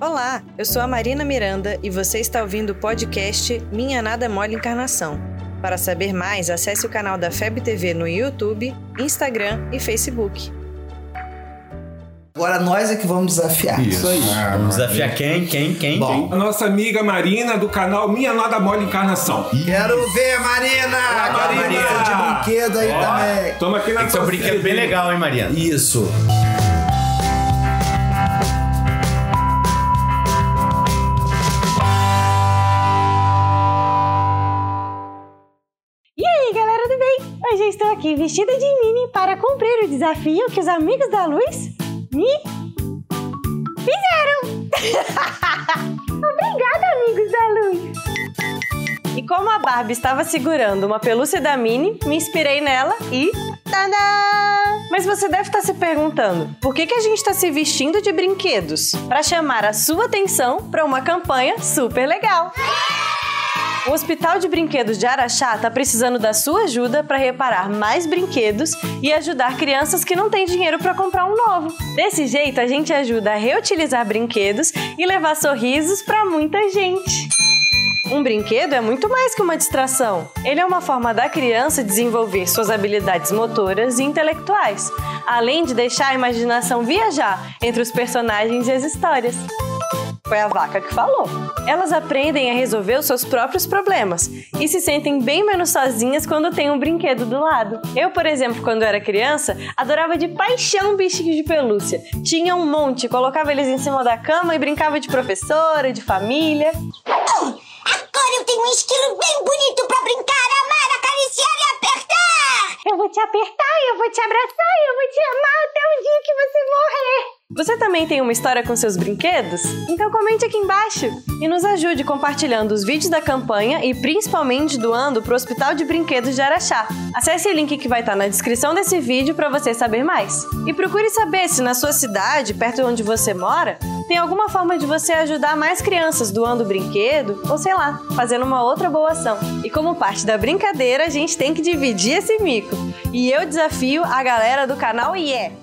Olá, eu sou a Marina Miranda e você está ouvindo o podcast Minha Nada Mole Encarnação. Para saber mais, acesse o canal da FEB TV no YouTube, Instagram e Facebook. Agora nós é que vamos desafiar. Isso aí. Vamos desafiar quem, quem, quem, Bom. quem? A nossa amiga Marina do canal Minha Nada Mole Encarnação. Quero ver, Marina! Quero Marina! você de brinquedo aí também. Toma aqui na que ser um brinquedo bem legal, hein, Mariana? Isso. Eu estou aqui vestida de mini para cumprir o desafio que os amigos da luz me fizeram. Obrigada, amigos da luz. E como a Barbie estava segurando uma pelúcia da Minnie, me inspirei nela e. Mas você deve estar se perguntando: por que, que a gente está se vestindo de brinquedos? Para chamar a sua atenção para uma campanha super legal! O Hospital de Brinquedos de Araxá está precisando da sua ajuda para reparar mais brinquedos e ajudar crianças que não têm dinheiro para comprar um novo. Desse jeito, a gente ajuda a reutilizar brinquedos e levar sorrisos para muita gente. Um brinquedo é muito mais que uma distração. Ele é uma forma da criança desenvolver suas habilidades motoras e intelectuais, além de deixar a imaginação viajar entre os personagens e as histórias. Foi a vaca que falou. Elas aprendem a resolver os seus próprios problemas e se sentem bem menos sozinhas quando tem um brinquedo do lado. Eu, por exemplo, quando era criança, adorava de paixão bichinhos de pelúcia. Tinha um monte, colocava eles em cima da cama e brincava de professora, de família. Agora eu tenho um esquilo bem bonito pra brincar, amar, acariciar e apertar! Eu vou te apertar, eu vou te abraçar, eu vou te amar até o dia que você morrer. Você também tem uma história com seus brinquedos? Então comente aqui embaixo e nos ajude compartilhando os vídeos da campanha e principalmente doando para o Hospital de Brinquedos de Araxá. Acesse o link que vai estar na descrição desse vídeo para você saber mais. E procure saber se na sua cidade, perto de onde você mora, tem alguma forma de você ajudar mais crianças doando brinquedo ou sei lá, fazendo uma outra boa ação. E como parte da brincadeira, a gente tem que dividir esse mico. E eu desafio a galera do canal IE.